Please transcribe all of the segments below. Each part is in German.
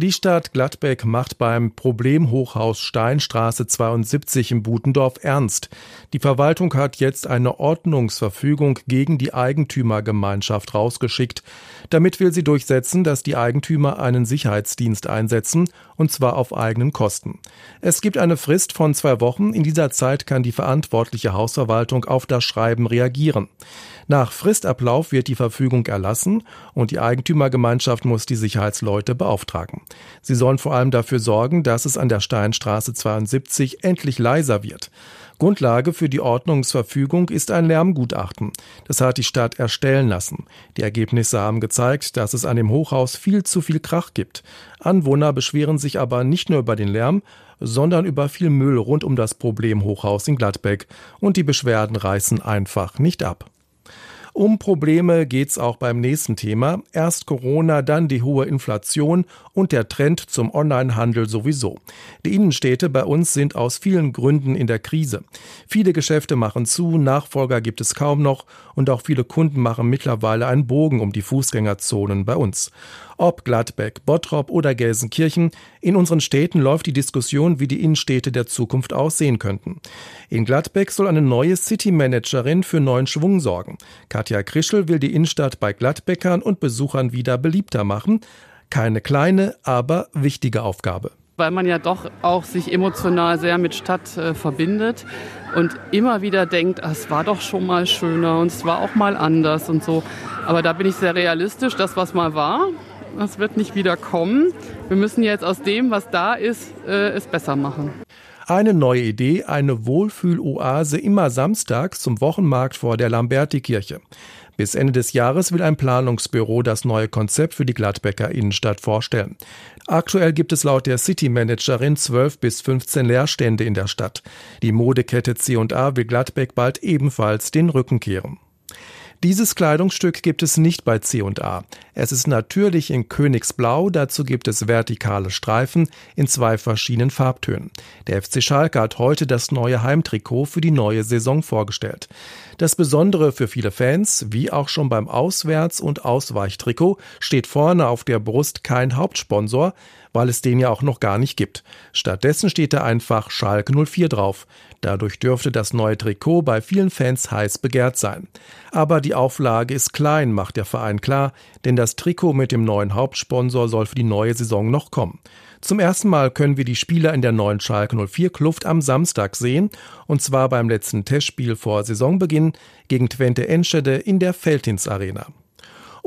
Die Stadt Gladbeck macht beim Problemhochhaus Steinstraße 72 im Butendorf ernst. Die Verwaltung hat jetzt eine Ordnungsverfügung gegen die Eigentümergemeinschaft rausgeschickt. Damit will sie durchsetzen, dass die Eigentümer einen Sicherheitsdienst einsetzen, und zwar auf eigenen Kosten. Es gibt eine Frist von zwei Wochen. In dieser Zeit kann die verantwortliche Hausverwaltung auf das Schreiben reagieren. Nach Fristablauf wird die Verfügung erlassen und die Eigentümergemeinschaft muss die Sicherheitsleute beauftragen. Sie sollen vor allem dafür sorgen, dass es an der Steinstraße 72 endlich leiser wird. Grundlage für die Ordnungsverfügung ist ein Lärmgutachten. Das hat die Stadt erstellen lassen. Die Ergebnisse haben gezeigt, dass es an dem Hochhaus viel zu viel Krach gibt. Anwohner beschweren sich aber nicht nur über den Lärm, sondern über viel Müll rund um das Problemhochhaus in Gladbeck. Und die Beschwerden reißen einfach nicht ab. Um Probleme geht's auch beim nächsten Thema. Erst Corona, dann die hohe Inflation und der Trend zum Onlinehandel sowieso. Die Innenstädte bei uns sind aus vielen Gründen in der Krise. Viele Geschäfte machen zu, Nachfolger gibt es kaum noch und auch viele Kunden machen mittlerweile einen Bogen um die Fußgängerzonen bei uns. Ob Gladbeck, Bottrop oder Gelsenkirchen, in unseren Städten läuft die Diskussion, wie die Innenstädte der Zukunft aussehen könnten. In Gladbeck soll eine neue City-Managerin für neuen Schwung sorgen. Krischel will die Innenstadt bei Gladbeckern und Besuchern wieder beliebter machen. Keine kleine, aber wichtige Aufgabe weil man ja doch auch sich emotional sehr mit Stadt äh, verbindet und immer wieder denkt, ah, es war doch schon mal schöner und es war auch mal anders und so. Aber da bin ich sehr realistisch, das was mal war, das wird nicht wieder kommen. Wir müssen jetzt aus dem, was da ist, äh, es besser machen. Eine neue Idee, eine Wohlfühloase immer samstags zum Wochenmarkt vor der Lamberti-Kirche. Bis Ende des Jahres will ein Planungsbüro das neue Konzept für die Gladbecker Innenstadt vorstellen. Aktuell gibt es laut der City-Managerin 12 bis 15 Leerstände in der Stadt. Die Modekette C&A will Gladbeck bald ebenfalls den Rücken kehren. Dieses Kleidungsstück gibt es nicht bei C&A. Es ist natürlich in Königsblau, dazu gibt es vertikale Streifen in zwei verschiedenen Farbtönen. Der FC Schalke hat heute das neue Heimtrikot für die neue Saison vorgestellt. Das Besondere für viele Fans, wie auch schon beim Auswärts- und Ausweichtrikot, steht vorne auf der Brust kein Hauptsponsor, weil es den ja auch noch gar nicht gibt. Stattdessen steht da einfach Schalke 04 drauf. Dadurch dürfte das neue Trikot bei vielen Fans heiß begehrt sein. Aber die Auflage ist klein, macht der Verein klar, denn das Trikot mit dem neuen Hauptsponsor soll für die neue Saison noch kommen. Zum ersten Mal können wir die Spieler in der neuen Schalke 04 Kluft am Samstag sehen, und zwar beim letzten Testspiel vor Saisonbeginn gegen Twente Enschede in der Feldins Arena.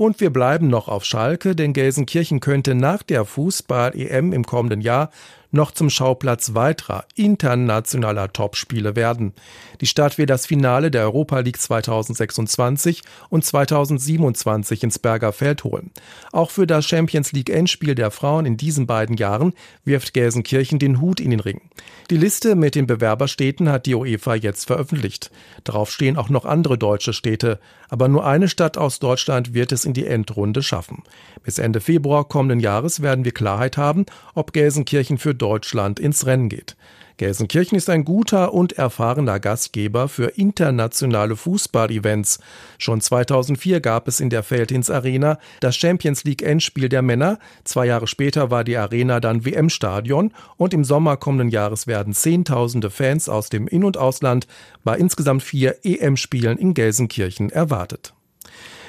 Und wir bleiben noch auf Schalke, denn Gelsenkirchen könnte nach der Fußball-EM im kommenden Jahr noch zum Schauplatz weiterer internationaler Topspiele werden. Die Stadt will das Finale der Europa League 2026 und 2027 ins Berger Feld holen. Auch für das Champions League Endspiel der Frauen in diesen beiden Jahren wirft Gelsenkirchen den Hut in den Ring. Die Liste mit den Bewerberstädten hat die UEFA jetzt veröffentlicht. Darauf stehen auch noch andere deutsche Städte, aber nur eine Stadt aus Deutschland wird es in die Endrunde schaffen. Bis Ende Februar kommenden Jahres werden wir Klarheit haben, ob Gelsenkirchen für Deutschland ins Rennen geht. Gelsenkirchen ist ein guter und erfahrener Gastgeber für internationale Fußball-Events. Schon 2004 gab es in der Feldins Arena das Champions League Endspiel der Männer. Zwei Jahre später war die Arena dann WM-Stadion und im Sommer kommenden Jahres werden Zehntausende Fans aus dem In- und Ausland bei insgesamt vier EM-Spielen in Gelsenkirchen erwartet.